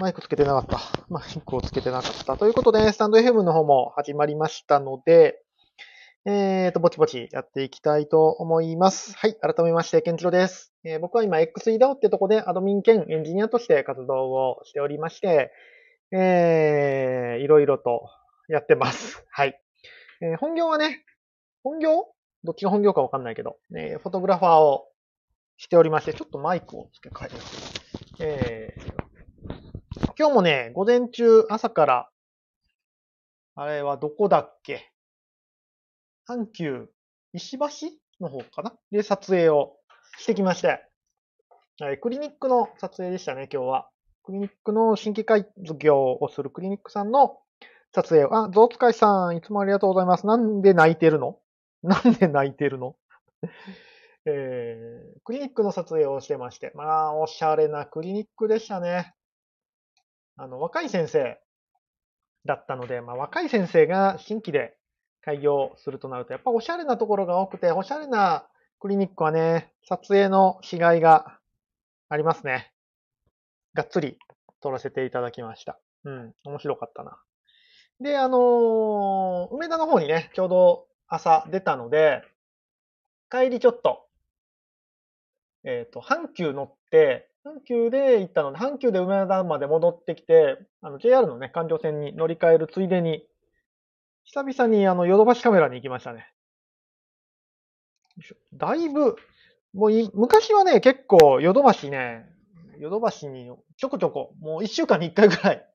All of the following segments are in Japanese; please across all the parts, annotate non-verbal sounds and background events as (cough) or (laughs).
マイクつけてなかった。マイクをつけてなかった。ということで、スタンド FM の方も始まりましたので、えーと、ぼちぼちやっていきたいと思います。はい。改めまして、ケンチロです。えー僕は今 XEDAO ってとこでアドミン兼エンジニアとして活動をしておりまして、えー、いろいろとやってます。はい。えー本業はね、本業？どっちが本業かわかんないけど、えーフォトグラファーをしておりまして、ちょっとマイクを付け替えよう。えー今日もね、午前中、朝から、あれはどこだっけ？阪急、石橋の方かな？で、撮影をしてきまして、はいクリニックの撮影でしたね、今日は。クリニックの新規開業をするクリニックさんの撮影を、あ、ゾウ使いさん、いつもありがとうございます。なんで泣いてるの？なんで泣いてるの？えー、クリニックの撮影をしてまして、まあ、おしゃれなクリニックでしたね。あの、若い先生だったので、まあ、若い先生が新規で開業するとなると、やっぱおしゃれなところが多くて、おしゃれなクリニックはね、撮影のしがいがありますね。がっつり撮らせていただきました。うん、面白かったな。で、あのー梅田の方にね、ちょうど朝出たので、帰りちょっと、えっ、と、阪急乗って、阪急で行ったので、阪急で梅田まで戻ってきて、あの、JR のね、環状線に乗り換えるついでに、久々にあの、ヨドバシカメラに行きましたね。だいぶ、もうい、昔はね、結構、ヨドバシね、ヨドバシにちょこちょこ、もう一週間に一回ぐらい、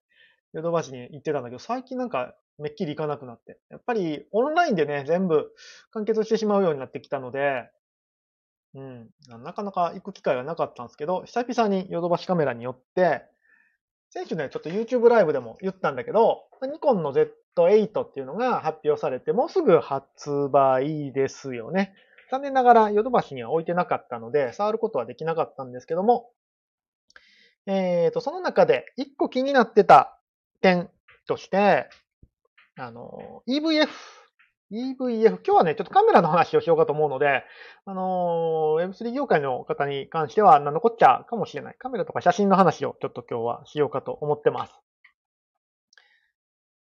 ヨドバシに行ってたんだけど、最近なんか、めっきり行かなくなって。やっぱり、オンラインでね、全部完結してしまうようになってきたので、うん、なかなか行く機会がなかったんですけど、久々にヨドバシカメラによって、先週ね、ちょっと YouTube ライブでも言ったんだけど、ニコンの Z8 っていうのが発表されて、もうすぐ発売ですよね。残念ながらヨドバシには置いてなかったので、触ることはできなかったんですけども、えーと、その中で一個気になってた点として、あの、EVF、EVF、今日はね、ちょっとカメラの話をしようかと思うので、あのー Web3 業界の方に関しては何のこっちゃうかもしれない。カメラとか写真の話をちょっと今日はしようかと思ってます。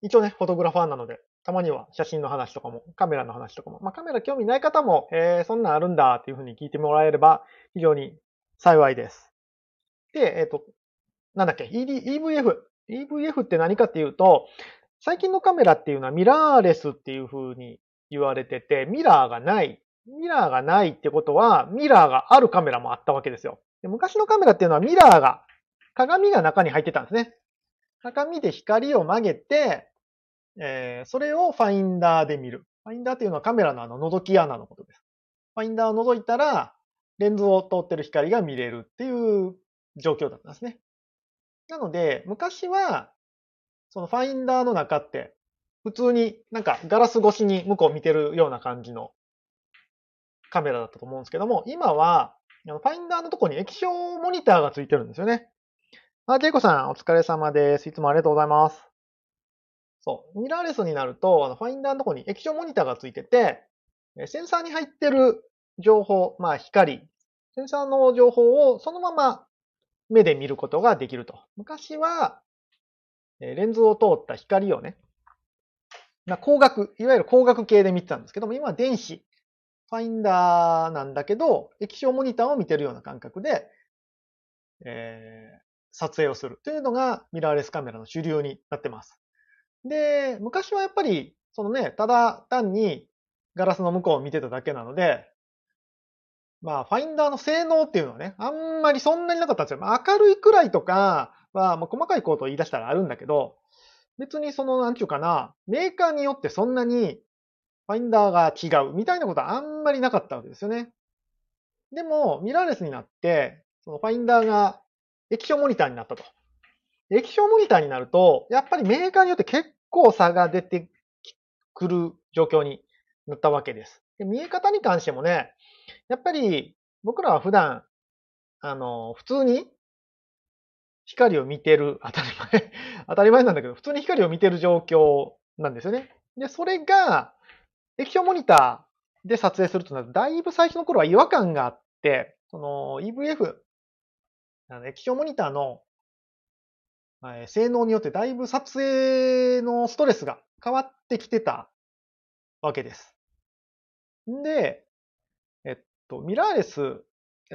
一応ね、フォトグラファーなので、たまには写真の話とかも、カメラの話とかも、まあカメラ興味ない方も、えー、そんなんあるんだっていうふうに聞いてもらえれば非常に幸いです。で、えっ、と、なんだっけ、ED EVF。EVF って何かっていうと、最近のカメラっていうのはミラーレスっていう風に言われてて、ミラーがない。ミラーがないってことは、ミラーがあるカメラもあったわけですよ。で昔のカメラっていうのはミラーが、鏡が中に入ってたんですね。鏡で光を曲げて、えーそれをファインダーで見る。ファインダーっていうのはカメラのあの覗き穴のことです。ファインダーを覗いたら、レンズを通ってる光が見れるっていう状況だったんですね。なので、昔は、そのファインダーの中って、普通になんかガラス越しに向こう見てるような感じのカメラだったと思うんですけども、今は、ファインダーのとこに液晶モニターがついてるんですよね。あ、ジェイコさん、お疲れ様です。いつもありがとうございます。そう。ミラーレスになると、あのファインダーのとこに液晶モニターがついてて、センサーに入ってる情報、まあ光、センサーの情報をそのまま目で見ることができると。昔は、レンズを通った光をね、まあ、光学、いわゆる光学系で見てたんですけども、今は電子、ファインダーなんだけど、液晶モニターを見てるような感覚で、えー撮影をするというのがミラーレスカメラの主流になってます。で、昔はやっぱり、そのね、ただ単にガラスの向こうを見てただけなので、まあ、ファインダーの性能っていうのはね、あんまりそんなになかったんですよ。まあ、明るいくらいとかは、まあ、細かいことを言い出したらあるんだけど、別にその、なんちゅうかな、メーカーによってそんなにファインダーが違うみたいなことはあんまりなかったわけですよね。でも、ミラーレスになって、そのファインダーが液晶モニターになったと。液晶モニターになると、やっぱりメーカーによって結構差が出てくる状況になったわけです。で見え方に関してもね、やっぱり僕らは普段、あの、普通に光を見てる、(laughs) 当たり前、当たり前なんだけど、普通に光を見てる状況なんですよね。で、それが、液晶モニターで撮影するとなると、だいぶ最初の頃は違和感があって、その EVF、あの液晶モニターのえ性能によってだいぶ撮影のストレスが変わってきてたわけです。んで、えっと、ミラーレス、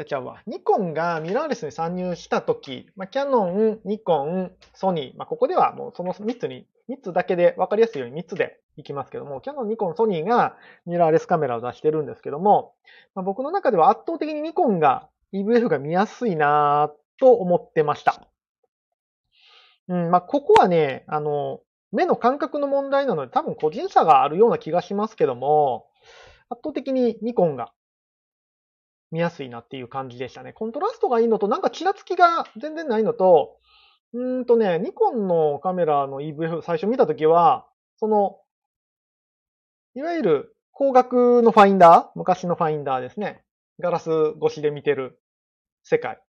ちゃうわ、ニコンがミラーレスに参入したとき、まあ、キャノン、ニコン、ソニー、まあ、ここではもうその3つに、3つだけで分かりやすいように3つでいきますけども、キャノン、ニコン、ソニーがミラーレスカメラを出してるんですけども、まあ、僕の中では圧倒的にニコンが EVF が見やすいなぁと思ってました。うん、まあ、ここはね、あの、目の感覚の問題なので多分個人差があるような気がしますけども、圧倒的にニコンが見やすいなっていう感じでしたね。コントラストがいいのと、なんかちらつきが全然ないのと、うんとね、ニコンのカメラの EVF 最初見たときは、その、いわゆる光学のファインダー昔のファインダーですね。ガラス越しで見てる世界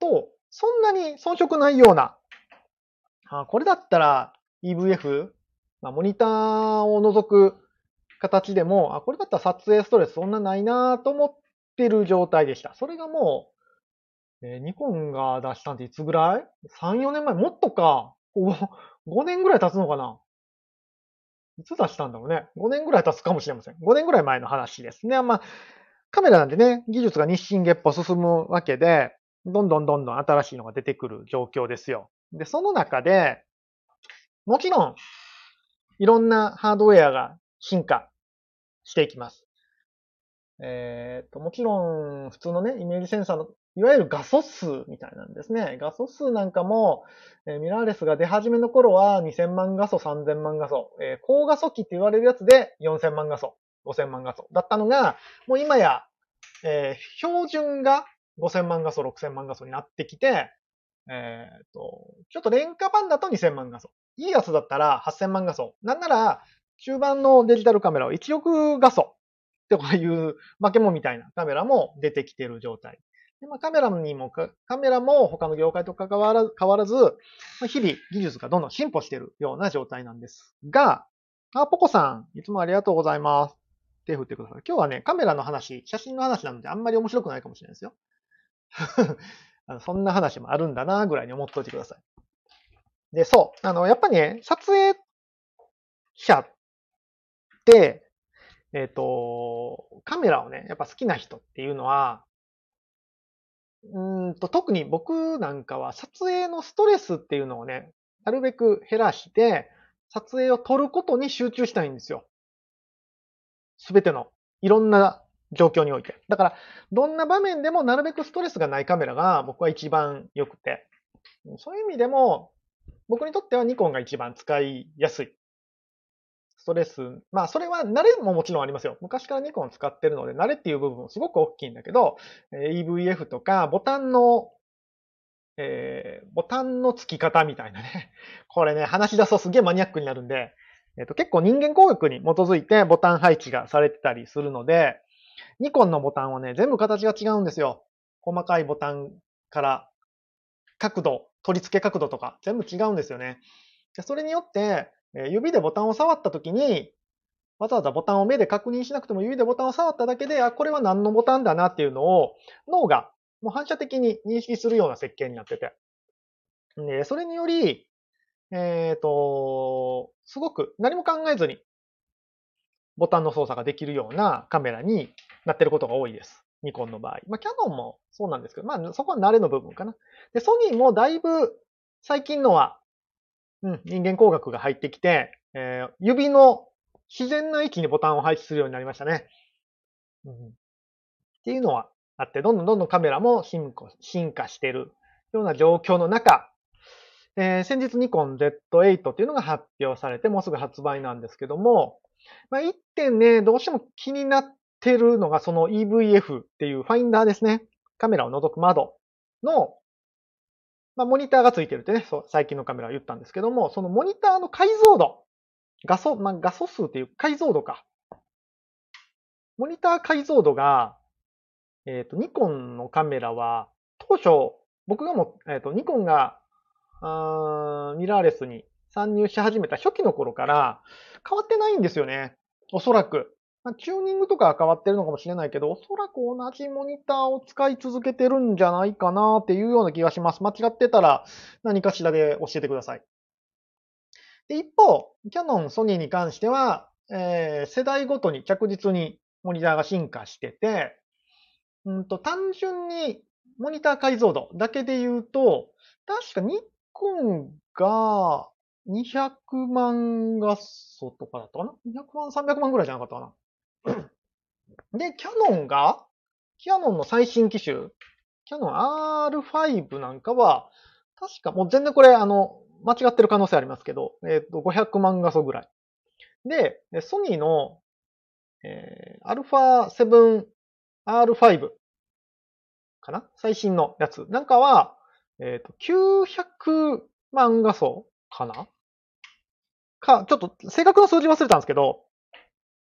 と、そんなに遜色ないような、あこれだったら EVF、まあ、モニターを除く形でも、あ、これだったら撮影ストレスそんなないなと思ってる状態でした。それがもう、えーニコンが出したんっていつぐらい ?3、4年前？もっとか。5, 5年ぐらい経つのかな？いつ出したんだろうね。5年ぐらい経つかもしれません。5年ぐらい前の話ですね。まあ、カメラなんでね、技術が日進月歩進むわけで、どんどんどんどん新しいのが出てくる状況ですよ。で、その中で、もちろん、いろんなハードウェアが進化していきます。えっ、と、もちろん、普通のね、イメージセンサーの、いわゆる画素数みたいなんですね。画素数なんかも、えーミラーレスが出始めの頃は2000万画素、3000万画素、えー高画素機って言われるやつで4000万画素、5000万画素だったのが、もう今や、えー標準が5000万画素、6000万画素になってきて、えっ、と、ちょっと廉価版だと2000万画素。いいやつだったら8000万画素。なんなら、中盤のデジタルカメラは1億画素ってこういう化け物みたいなカメラも出てきている状態。でまあ、カメラにも、カメラも他の業界と関わら変わらず、まあ、日々技術がどんどん進歩しているような状態なんですが、あ、ポコさん、いつもありがとうございます。手振ってください。今日はね、カメラの話、写真の話なのであんまり面白くないかもしれないですよ。(laughs) あのそんな話もあるんだな、ぐらいに思っておいてください。で、そう。あの、やっぱりね、撮影者って、えっ、と、カメラをね、やっぱ好きな人っていうのは、うんと、特に僕なんかは撮影のストレスっていうのをね、なるべく減らして、撮影を撮ることに集中したいんですよ。すべての、いろんな状況において。だから、どんな場面でもなるべくストレスがないカメラが僕は一番良くて。そういう意味でも、僕にとってはニコンが一番使いやすい。ストレス、まあそれは慣れももちろんありますよ。昔からニコン使ってるので、慣れっていう部分もすごく大きいんだけど、EVF とかボタンの、えーボタンの付き方みたいなね。(laughs) これね、話し出すとすげえマニアックになるんで、えっ、と結構人間工学に基づいてボタン配置がされてたりするので、ニコンのボタンはね、全部形が違うんですよ。細かいボタンから角度、取り付け角度とか全部違うんですよね。でそれによって、え指でボタンを触った時に、わざわざボタンを目で確認しなくても指でボタンを触っただけで、あ、これは何のボタンだなっていうのを脳がもう反射的に認識するような設計になってて。で、それにより、えっ、と、すごく何も考えずにボタンの操作ができるようなカメラになってることが多いです。ニコンの場合。まあ、キャノンもそうなんですけど、まあ、そこは慣れの部分かな。で、ソニーもだいぶ最近のは、うん、人間工学が入ってきて、えー指の自然な位置にボタンを配置するようになりましたね。うん、っていうのはあって、どんどんどんどんカメラも進化進化しているような状況の中、えー先日ニコン Z8 っていうのが発表されて、もうすぐ発売なんですけども、まあ、一点ね、どうしても気になってるのがその EVF っていうファインダーですね。カメラを覗く窓の、まあ、モニターがついてるってね、そう最近のカメラは言ったんですけども、そのモニターの解像度、画素、まあ、画素数っていう解像度か。モニター解像度が、えっ、と、ニコンのカメラは、当初、僕がも、えっ、と、ニコンが、あミラーレスに参入し始めた初期の頃から変わってないんですよね。おそらく。まあ、チューニングとかは変わってるのかもしれないけど、おそらく同じモニターを使い続けてるんじゃないかなっていうような気がします。間違ってたら何かしらで教えてください。で、一方、キャノン、ソニーに関しては、えー、世代ごとに着実にモニターが進化してて、うんと、単純にモニター解像度だけで言うと、確かニコンが200万画素とかだったかな ?200 万、300万ぐらいじゃなかったかな？で、キャノンが、キャノンの最新機種、キャノン R5 なんかは、確かもう全然これ、あの、間違ってる可能性ありますけど、えっ、ー、と、500万画素ぐらい。で、ソニーの、えー、α7R5 かな？最新のやつ。なんかは、えっ、ー、と、900万画素かな？か、ちょっと正確な数字忘れたんですけど、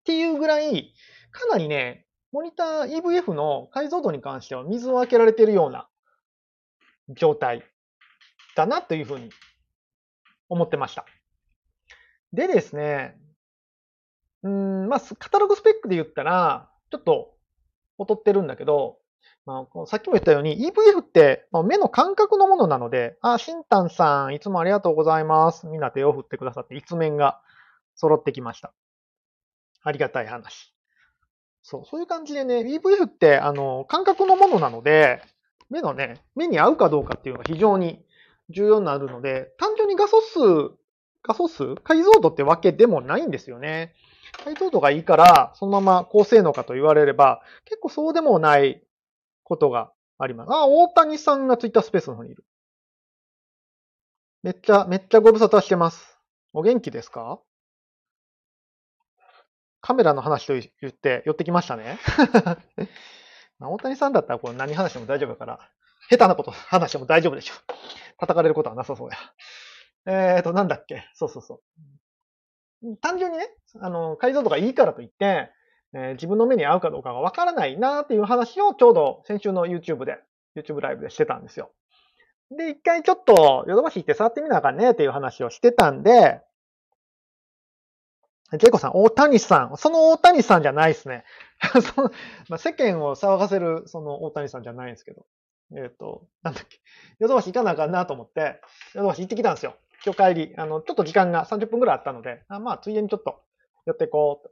っていうぐらい、かなりね、モニター EVF の解像度に関しては水を開けられているような状態だなというふうに思ってました。でですね、うん、まあ、カタログスペックで言ったら、ちょっと劣ってるんだけど、まあ、さっきも言ったように EVF って目の感覚のものなので、あ、シンタンさん、いつもありがとうございます。みんな手を振ってくださって、一面が揃ってきました。ありがたい話。そう、そういう感じでね、EVF って、あの、感覚のものなので、目のね、目に合うかどうかっていうのが非常に重要になるので、単純に画素数、画素数解像度ってわけでもないんですよね。解像度がいいから、そのまま高性能かと言われれば、結構そうでもないことがあります。あ、大谷さんがツイッタースペースの方にいる。めっちゃ、めっちゃご無沙汰してます。お元気ですか？カメラの話と言って寄ってきましたね。(laughs) 大谷さんだったらこれ何話しても大丈夫だから、下手なこと話しても大丈夫でしょ。叩かれることはなさそうや。えーと、なんだっけ？そうそうそう。単純にね、あの、解像度がいいからといって、えー、自分の目に合うかどうかがわからないなっていう話をちょうど先週の YouTube で、YouTube ライブでしてたんですよ。で、一回ちょっとヨドバシ行って触ってみなあかんねっていう話をしてたんで、ジェイコさん、大谷さん。その大谷さんじゃないですね。(laughs) そのまあ、世間を騒がせるその大谷さんじゃないんですけど。えっ、ー、と、なんだっけ。ヨドバシ行かなあかんなと思って、ヨドバシ行ってきたんですよ。今日帰り。あの、ちょっと時間が30分くらいあったので、あまあ、ついでにちょっと寄っていこう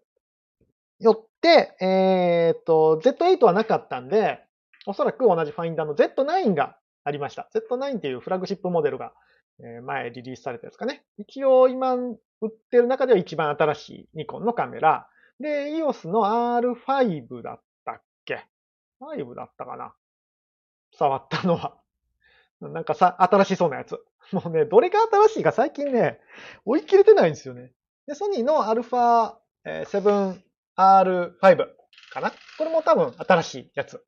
よって、えっ、ー、と、Z8 はなかったんで、おそらく同じファインダーの Z9 がありました。Z9 っていうフラグシップモデルが、え前リリースされたやつかね。一応今売ってる中では一番新しいニコンのカメラ。で、EOS の R5 だったっけ ?5 だったかな？触ったのは。(laughs) なんかさ、新しそうなやつ。(laughs) もうね、どれが新しいか最近ね、追い切れてないんですよね。で、ソニーの α7 R5 かな？これも多分新しいやつ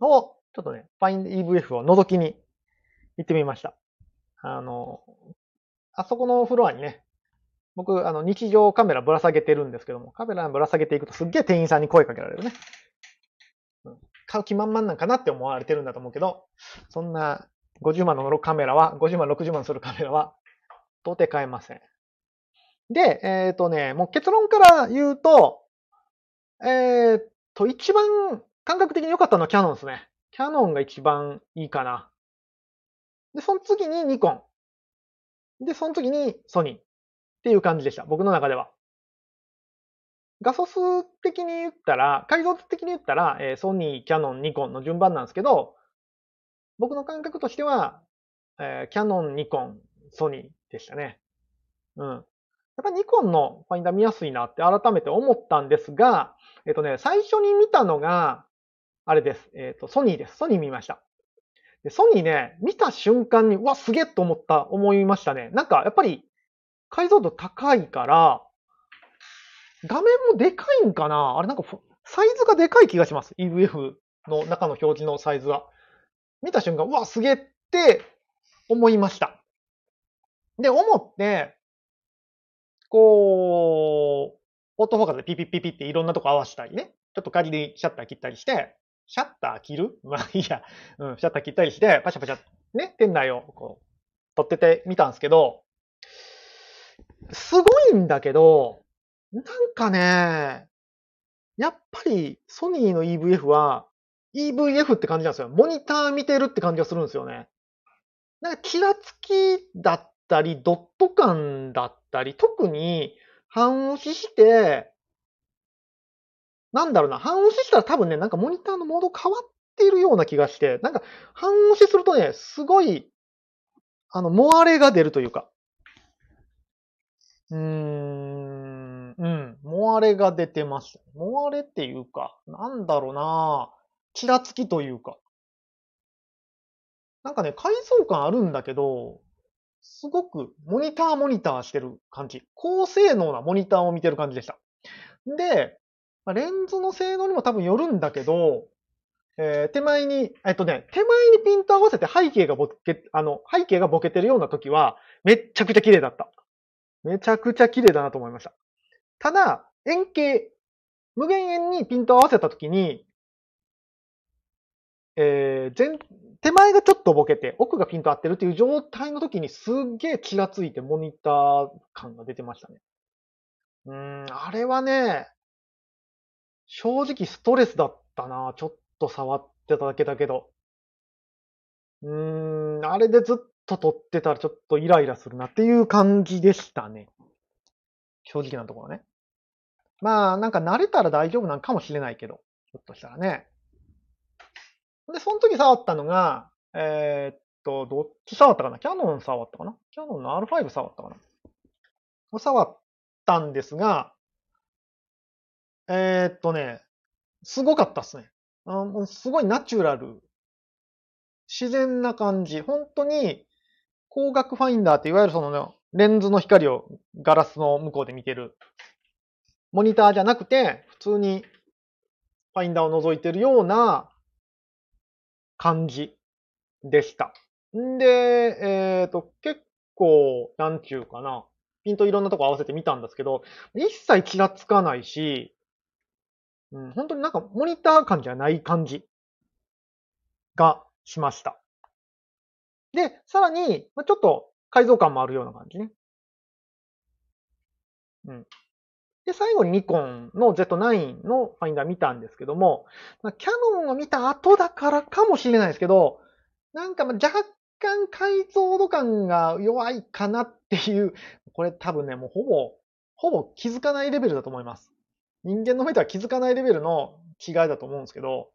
を、ちょっとね、Find EVF を覗きに行ってみました。あの、あそこのフロアにね、僕、あの、日常カメラぶら下げてるんですけども、カメラぶら下げていくとすっげえ店員さんに声かけられるね。うん、買う気満々なんかなって思われてるんだと思うけど、そんな50万のカメラは、50万、60万するカメラは、到底買えません。で、えっ、ー、とね、もう結論から言うと、えっ、ー、と、一番感覚的に良かったのはキャノンですね。キャノンが一番いいかな。で、その次にニコン。で、その次にソニー。っていう感じでした。僕の中では。画素数的に言ったら、解像度的に言ったら、え、ソニー、キャノン、ニコンの順番なんですけど、僕の感覚としては、え、キャノン、ニコン、ソニーでしたね。うん。やっぱニコンのファインダー見やすいなって改めて思ったんですが、えっとね、最初に見たのが、あれです。えっと、ソニーです。ソニー見ました。でソニーね、見た瞬間に、うわ、すげえと思った、思いましたね。なんか、やっぱり、解像度高いから、画面もでかいんかな？あれなんか、サイズがでかい気がします。EVF の中の表示のサイズが。見た瞬間、うわ、すげえって思いました。で、思って、こう、オートフォーカスでピピピピっていろんなとこ合わせたりね。ちょっと仮にシャッター切ったりして、シャッター切る？(laughs) まあいいや。うん、シャッター切ったりして、パシャパシャ、ね、店内をこう、撮っててみたんですけど、すごいんだけど、なんかね、やっぱりソニーの EVF は EVF って感じなんですよ。モニター見てるって感じがするんですよね。なんか、ちらつきだったり、ドット感だったり、特に半押しして、なんだろうな、半押ししたら多分ね、なんかモニターのモード変わっているような気がして、なんか半押しするとね、すごい、あの、モアレが出るというか、うーん、うん、モアレが出てます。モアレっていうか、なんだろうなちらつきというか。なんかね、改造感あるんだけど、すごくモニターモニターしてる感じ。高性能なモニターを見てる感じでした。で、まあ、レンズの性能にも多分よるんだけど、えー、手前に、えっとね、手前にピント合わせて背景がボケ、あの、背景がボケてるような時は、めっちゃくちゃ綺麗だった。めちゃくちゃ綺麗だなと思いました。ただ、円形、無限円にピント合わせた時に、えー、全、手前がちょっとボケて、奥がピント合ってるっていう状態の時にすっげえ気がついてモニター感が出てましたね。うーん、あれはね、正直ストレスだったな。ちょっと触ってただけだけど。うーん、あれでずっと撮ってたらちょっとイライラするなっていう感じでしたね。正直なところね。まあ、なんか慣れたら大丈夫なんかもしれないけど、ひょっとしたらね。で、その時触ったのが、えー、っと、どっち触ったかな？キャノン触ったかな？キャノンの R5 触ったかな？触ったんですが、えー、っとね、すごかったっすね。あもうすごいナチュラル。自然な感じ。本当に、光学ファインダーっていわゆるその、ね、レンズの光をガラスの向こうで見てる。モニターじゃなくて、普通にファインダーを覗いてるような感じでした。んで、えっ、ー、と、結構、なんちゅうかな。ピントいろんなとこ合わせてみたんですけど、一切ちらつかないし、うん、本当になんかモニター感じゃない感じがしました。で、さらに、ちょっと改造感もあるような感じね。うん。で、最後にニコンの Z9 のファインダー見たんですけども、キャノンを見た後だからかもしれないですけど、なんか若干解像度感が弱いかなっていう、これ多分ね、もうほぼ、ほぼ気づかないレベルだと思います。人間の目では気づかないレベルの違いだと思うんですけど、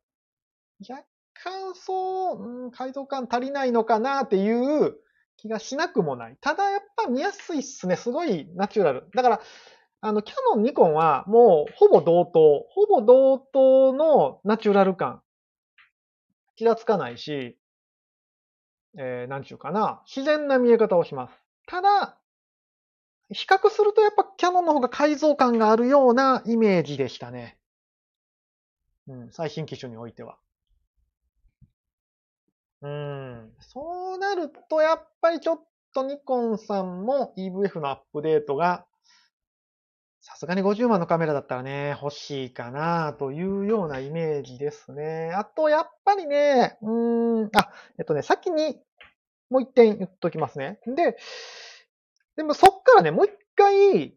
若干そう、うん、解像感足りないのかなっていう気がしなくもない。ただやっぱ見やすいっすね。すごいナチュラル。だから、あの、キャノン、ニコンはもうほぼ同等。ほぼ同等のナチュラル感。気がつかないし、えー、なんちゅうかな。自然な見え方をします。ただ、比較するとやっぱキャノンの方が改造感があるようなイメージでしたね。うん、最新機種においては。うん、そうなるとやっぱりちょっとニコンさんも EVF のアップデートがさすがに50万のカメラだったらね、欲しいかなというようなイメージですね。あと、やっぱりね、うーん、あ、えっとね、先にもう一点言っときますね。で、でもそっからね、もう一回、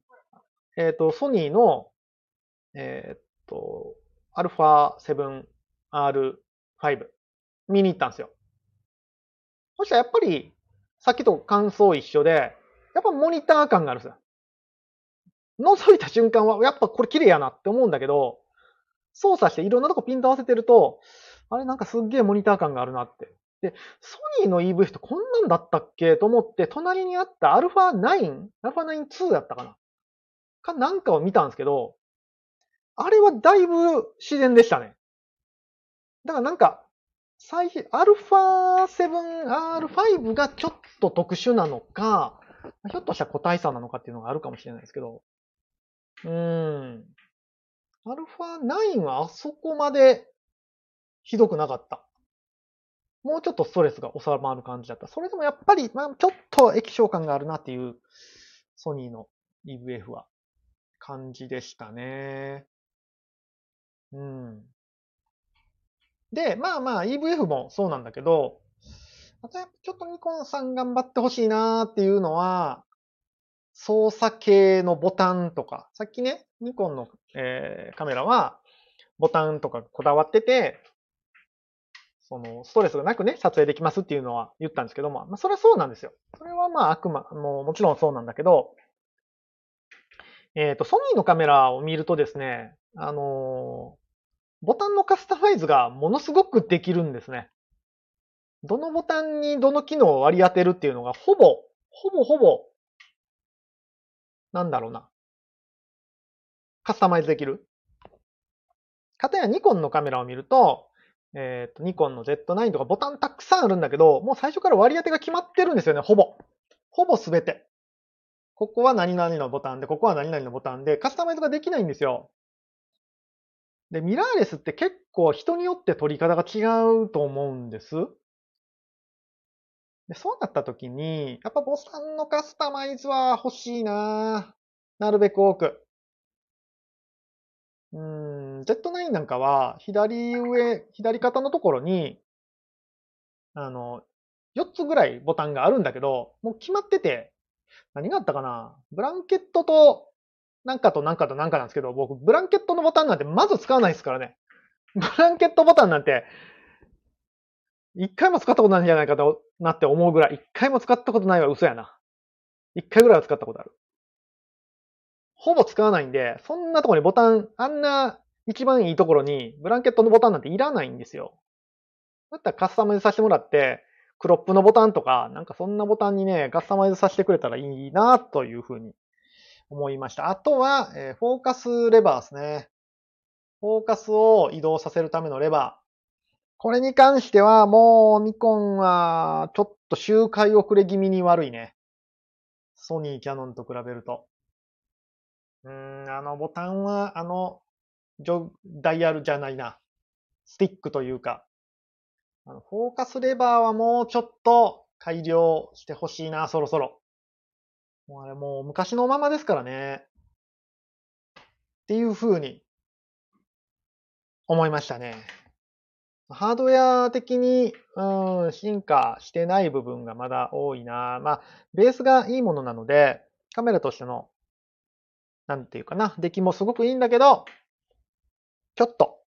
えっ、と、ソニーの、えっ、と、α7R5 見に行ったんですよ。そしたらやっぱり、さっきと感想一緒で、やっぱモニター感があるんですよ。覗いた瞬間は、やっぱこれ綺麗やなって思うんだけど、操作していろんなとこピント合わせてると、あれなんかすっげえモニター感があるなって。で、ソニーの EV ってこんなんだったっけと思って、隣にあった α9、α9-2 だったかなかなんかを見たんですけど、あれはだいぶ自然でしたね。だからなんか、最、α7R5 がちょっと特殊なのか、ひょっとしたら個体差なのかっていうのがあるかもしれないですけど、うーん。アルファ9はあそこまでひどくなかった。 もうちょっとストレスが収まる感じだった。それでもやっぱり、まあ、ちょっと液晶感があるなっていうソニーの EVF は感じでしたね。うん。で、まあまあ EVF もそうなんだけど、またやっぱちょっとニコンさん頑張ってほしいなーっていうのは、操作系のボタンとか、さっきね、ニコンの、えーカメラは、ボタンとかこだわってて、その、ストレスがなくね、撮影できますっていうのは言ったんですけども、まあ、それはそうなんですよ。それはまあ、あくま、もうもちろんそうなんだけど、えっ、と、ソニーのカメラを見るとですね、あのーボタンのカスタマイズがものすごくできるんですね。どのボタンにどの機能を割り当てるっていうのが、ほぼ、ほぼほぼ、なんだろうな。カスタマイズできる。かたやニコンのカメラを見ると、えっ、と、ニコンの Z9 とかボタンたくさんあるんだけど、もう最初から割り当てが決まってるんですよね、ほぼ。ほぼすべて。ここは何々のボタンで、ここは何々のボタンで、カスタマイズができないんですよ。で、ミラーレスって結構人によって撮り方が違うと思うんです。でそうなった時に、やっぱボタンのカスタマイズは欲しいななるべく多く。うーん、Z9 なんかは、左上、左肩のところに、あの、4つぐらいボタンがあるんだけど、もう決まってて、何があったかな？ブランケットと、なんかとなんかとなんかなんですけど、僕、ブランケットのボタンなんてまず使わないですからね。(laughs) ブランケットボタンなんて、一回も使ったことないんじゃないかとなって思うぐらい、一回も使ったことないは嘘やな。一回ぐらいは使ったことある。ほぼ使わないんで、そんなとこにボタン、あんな一番いいところにブランケットのボタンなんていらないんですよ。だったらカスタマイズさせてもらって、クロップのボタンとか、なんかそんなボタンにね、カスタマイズさせてくれたらいいなというふうに思いました。あとは、えフォーカスレバーですね。フォーカスを移動させるためのレバー。これに関しては、もうニコンはちょっと周回遅れ気味に悪いね。ソニー、キャノンと比べると。うん、あのボタンは、あの、ジョダイヤルじゃないな。スティックというか、あのフォーカスレバーはもうちょっと改良してほしいな、そろそろ。もうあれもう昔のままですからね。っていう風に思いましたね。ハードウェア的に、うん、進化してない部分がまだ多いな。まあ、ベースがいいものなので、カメラとしての、なんていうかな、出来もすごくいいんだけど、ちょっと、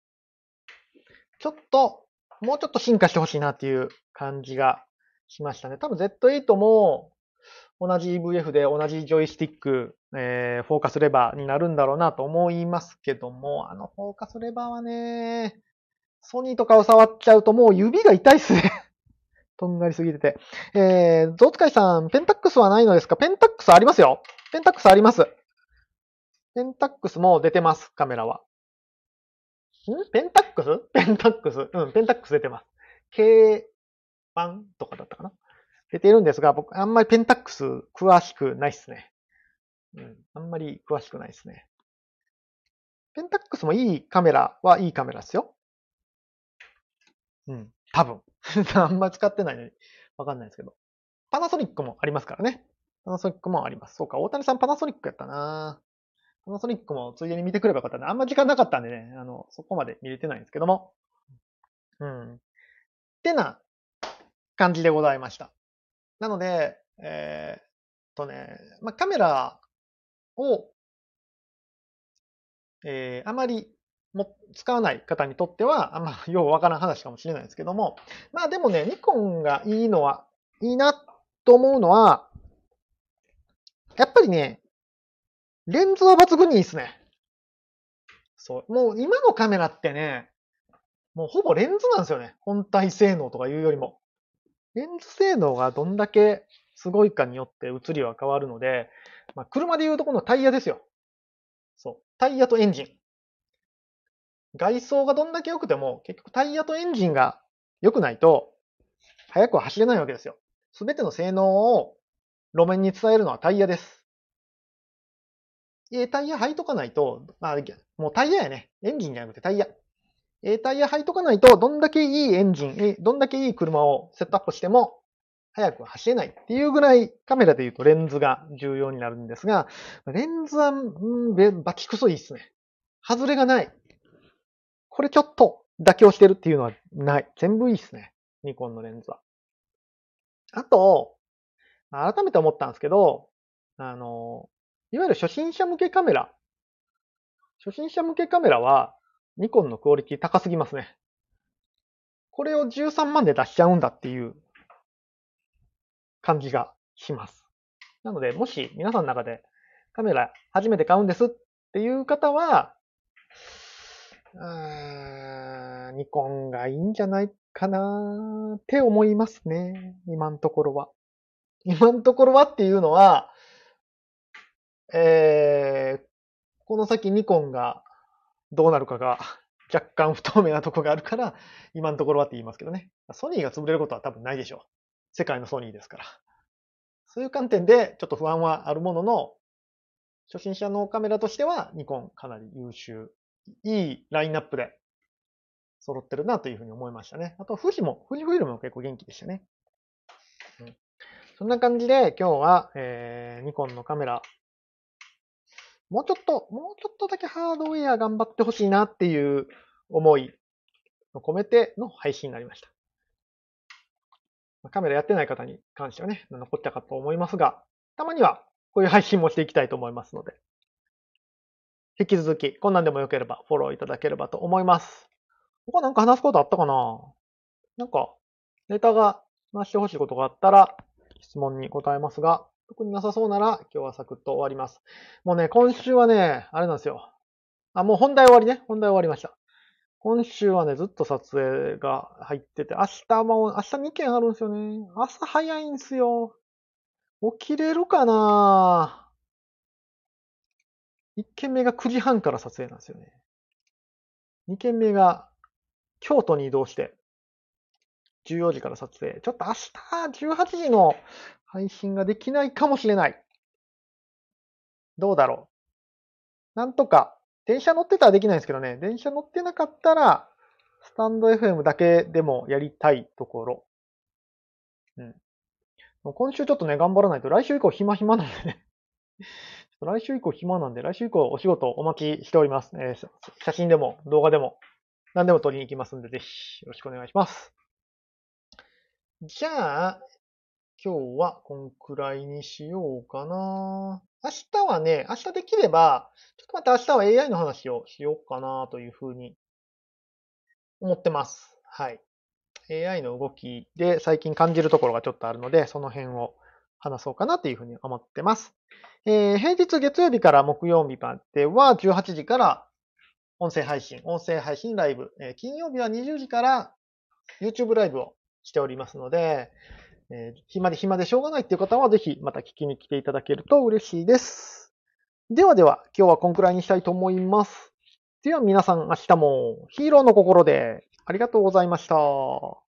ちょっと、もうちょっと進化してほしいなっていう感じがしましたね。多分 Z8 も同じ EVF で同じジョイスティック、えーフォーカスレバーになるんだろうなと思いますけども、あのフォーカスレバーはね、ソニーとかを触っちゃうともう指が痛いっすね。(laughs) とんがりすぎてて。えー、ゾウツカイさん、ペンタックスはないのですか？ペンタックスありますよ。ペンタックスあります。ペンタックスも出てます、カメラは。ん？ペンタックス？ペンタックス？うん、ペンタックス出てます。K1 とかだったかな？出てるんですが、僕、あんまりペンタックス詳しくないっすね。うん、あんまり詳しくないですね。ペンタックスもいいカメラはいいカメラですよ。うん、多分。(laughs) あんまり使ってないのにわかんないですけど。パナソニックもありますからね。パナソニックもあります。そうか、大谷さんパナソニックやったなパナソニックもついでに見てくればよかったね。あんま時間なかったんでね、あの、そこまで見れてないんですけども。うん。ってな感じでございました。なので、えーっとね、まあ、カメラを、えーあまりも使わない方にとっては、あんまようわからん話かもしれないですけども、まあでもね、ニコンがいいのは、いいなと思うのは、やっぱりね、レンズは抜群にいいですね。そう。もう今のカメラってね、もうほぼレンズなんですよね。本体性能とかいうよりも。レンズ性能がどんだけすごいかによって映りは変わるので、まあ、車でいうとこのタイヤですよ。そう。タイヤとエンジン。外装がどんだけ良くても、結局タイヤとエンジンが良くないと、速くは走れないわけですよ。すべての性能を路面に伝えるのはタイヤです。えタイヤ履いとかないと、まあ、もうタイヤやね。エンジンじゃなくてタイヤ。えタイヤ履いとかないと、どんだけいいエンジン、えどんだけいい車をセットアップしても、速く走れないっていうぐらいカメラで言うとレンズが重要になるんですが、レンズは、うん、べバキクソいいっすね。外れがない。これちょっと妥協してるっていうのはない。全部いいっすね。ニコンのレンズは。あと、改めて思ったんですけど、あの、いわゆる初心者向けカメラ初心者向けカメラは、ニコンのクオリティ高すぎますね。これを13万で出しちゃうんだっていう感じがします。なので、もし皆さんの中でカメラ初めて買うんですっていう方は、ニコンがいいんじゃないかなって思いますね。今のところは。今のところはっていうのは、えー、この先ニコンがどうなるかが (laughs) 若干不透明なとこがあるから、今のところはって言いますけどね。ソニーが潰れることは多分ないでしょう。世界のソニーですから。そういう観点でちょっと不安はあるものの、初心者のカメラとしてはニコンかなり優秀。いいラインナップで揃ってるなというふうに思いましたね。あと、富士も、富士フィルムも結構元気でしたね。うん、そんな感じで今日は、えー、ニコンのカメラ、もうちょっと、もうちょっとだけハードウェア頑張ってほしいなっていう思いを込めての配信になりました。カメラやってない方に関してはね、残ったかと思いますが、たまにはこういう配信もしていきたいと思いますので、引き続き、こんなんでもよければフォローいただければと思います。他なんか話すことあったかな？なんか、ネタが話してほしいことがあったら、質問に答えますが、特になさそうなら、今日はサクッと終わります。もうね、今週はね、あれなんですよ。あ、もう本題終わりね。本題終わりました。今週はね、ずっと撮影が入ってて、明日も、明日2件あるんですよね。朝早いんですよ。起きれるかな？1件目が9時半から撮影なんですよね。2件目が京都に移動して、14時から撮影。ちょっと明日18時の配信ができないかもしれない。どうだろう。なんとか、電車乗ってたらできないんですけどね、電車乗ってなかったら、スタンド FM だけでもやりたいところ。うん。今週ちょっとね、頑張らないと、来週以降暇暇なんでね (laughs) 来週以降暇なんで、来週以降お仕事お待ちしております。えー、写真でも動画でも何でも撮りに行きますんで、ぜひよろしくお願いします。じゃあ、今日はこんくらいにしようかな。明日はね、明日できれば、ちょっと待って明日は AI の話をしようかなというふうに思ってます。はい。AI の動きで最近感じるところがちょっとあるので、その辺を話そうかなというふうに思ってます。えー、平日月曜日から木曜日までは18時から音声配信、音声配信ライブ、えー、金曜日は20時から YouTube ライブをしておりますので、えー、暇で暇でしょうがないっていう方はぜひまた聞きに来ていただけると嬉しいです。ではでは、今日はこんくらいにしたいと思います。では皆さん明日もヒーローの心でありがとうございました。